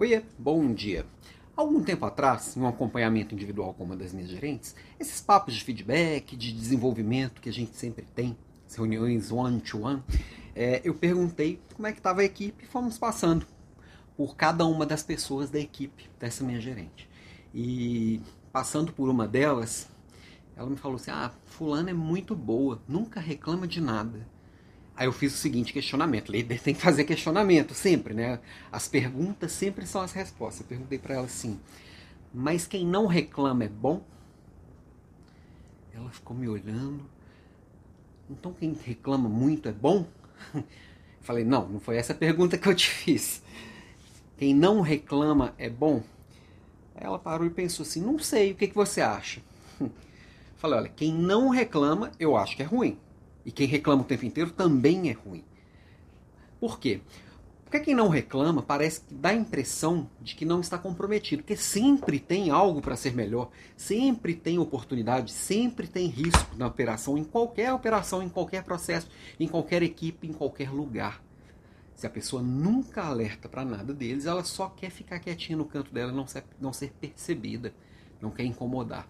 Oiê, bom dia. Algum tempo atrás, em um acompanhamento individual com uma das minhas gerentes, esses papos de feedback, de desenvolvimento que a gente sempre tem, as reuniões one-to-one, é, eu perguntei como é que estava a equipe e fomos passando por cada uma das pessoas da equipe dessa minha gerente. E passando por uma delas, ela me falou assim: Ah, fulana é muito boa, nunca reclama de nada. Aí eu fiz o seguinte questionamento. Líder tem que fazer questionamento sempre, né? As perguntas sempre são as respostas. Eu perguntei para ela assim: "Mas quem não reclama é bom?" Ela ficou me olhando. Então quem reclama muito é bom? Eu falei: "Não, não foi essa a pergunta que eu te fiz. Quem não reclama é bom?" Aí ela parou e pensou assim: "Não sei, o que que você acha?" Falei: "Olha, quem não reclama, eu acho que é ruim." E quem reclama o tempo inteiro também é ruim. Por quê? Porque quem não reclama parece que dá a impressão de que não está comprometido, porque sempre tem algo para ser melhor, sempre tem oportunidade, sempre tem risco na operação, em qualquer operação, em qualquer processo, em qualquer equipe, em qualquer lugar. Se a pessoa nunca alerta para nada deles, ela só quer ficar quietinha no canto dela, não ser, não ser percebida, não quer incomodar.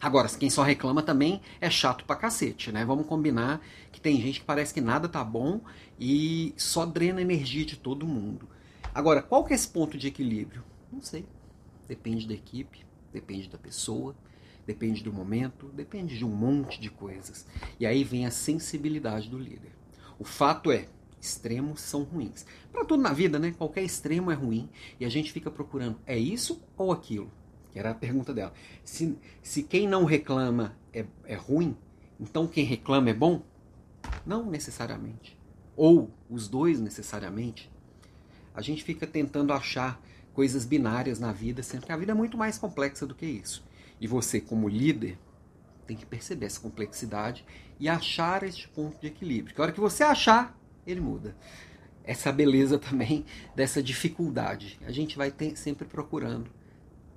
Agora, quem só reclama também é chato pra cacete, né? Vamos combinar que tem gente que parece que nada tá bom e só drena a energia de todo mundo. Agora, qual que é esse ponto de equilíbrio? Não sei. Depende da equipe, depende da pessoa, depende do momento, depende de um monte de coisas. E aí vem a sensibilidade do líder. O fato é, extremos são ruins. Para tudo na vida, né? Qualquer extremo é ruim e a gente fica procurando é isso ou aquilo que era a pergunta dela. Se, se quem não reclama é, é ruim, então quem reclama é bom? Não necessariamente. Ou os dois necessariamente. A gente fica tentando achar coisas binárias na vida, sendo que a vida é muito mais complexa do que isso. E você, como líder, tem que perceber essa complexidade e achar este ponto de equilíbrio. Que a hora que você achar, ele muda. Essa beleza também dessa dificuldade. A gente vai ter, sempre procurando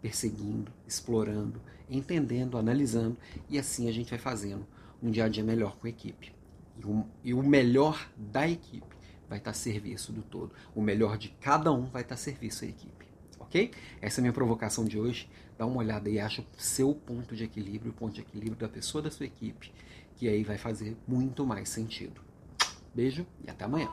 perseguindo, explorando, entendendo, analisando, e assim a gente vai fazendo um dia a dia melhor com a equipe. E o, e o melhor da equipe vai estar a serviço do todo. O melhor de cada um vai estar a serviço da equipe. Ok? Essa é a minha provocação de hoje. Dá uma olhada e acha o seu ponto de equilíbrio, o ponto de equilíbrio da pessoa da sua equipe, que aí vai fazer muito mais sentido. Beijo e até amanhã.